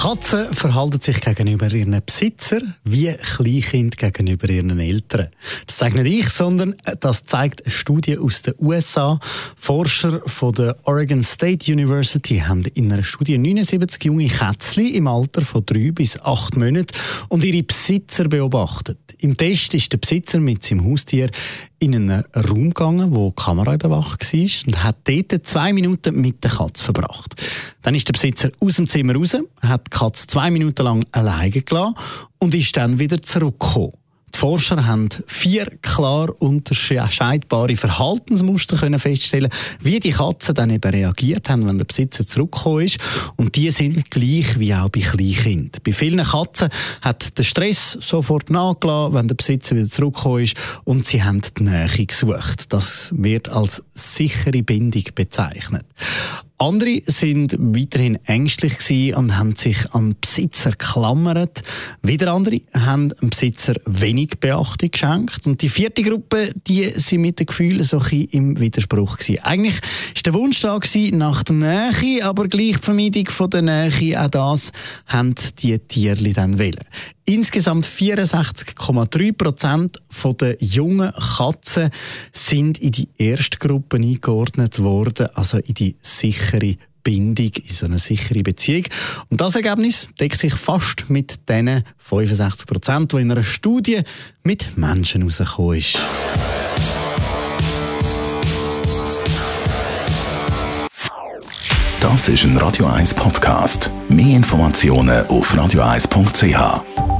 Katzen verhalten sich gegenüber ihren Besitzer wie Kleinkind gegenüber ihren Eltern. Das sage nicht ich, sondern das zeigt eine Studie aus den USA. Forscher von der Oregon State University haben in einer Studie 79 junge Kätzchen im Alter von drei bis acht Monaten und ihre Besitzer beobachtet. Im Test ist der Besitzer mit seinem Haustier in einen Raum gegangen, wo die Kamera überwacht war und hat dort zwei Minuten mit der Katze verbracht. Dann ist der Besitzer aus dem Zimmer raus, hat die Katze zwei Minuten lang alleine gelassen und ist dann wieder zurückgekommen. Die Forscher haben vier klar unterscheidbare Verhaltensmuster können feststellen, wie die Katzen dann eben reagiert haben, wenn der Besitzer zurückgekommen ist. Und die sind gleich wie auch bei Kleinkindern. Bei vielen Katzen hat der Stress sofort nachgelassen, wenn der Besitzer wieder zurückgekommen ist und sie haben die Nähe gesucht. Das wird als sichere Bindung bezeichnet. Andere sind weiterhin ängstlich und haben sich an Besitzer geklammert. Wieder andere haben dem Besitzer wenig Beachtung geschenkt. Und die vierte Gruppe, die sind mit den Gefühlen so ein im Widerspruch gewesen. Eigentlich ist der Wunsch da gewesen nach der Nähe, aber gleich die Vermeidung von der Nähe, auch das haben die Tierli dann wählen. Insgesamt 64,3 Prozent der jungen Katzen sind in die erste Gruppe eingeordnet worden, also in die sichere Bindung, in so eine sichere Beziehung. Und das Ergebnis deckt sich fast mit den 65 Prozent, die in einer Studie mit Menschen herausgekommen ist. Das ist ein Radio 1 Podcast. Mehr Informationen auf radio1.ch.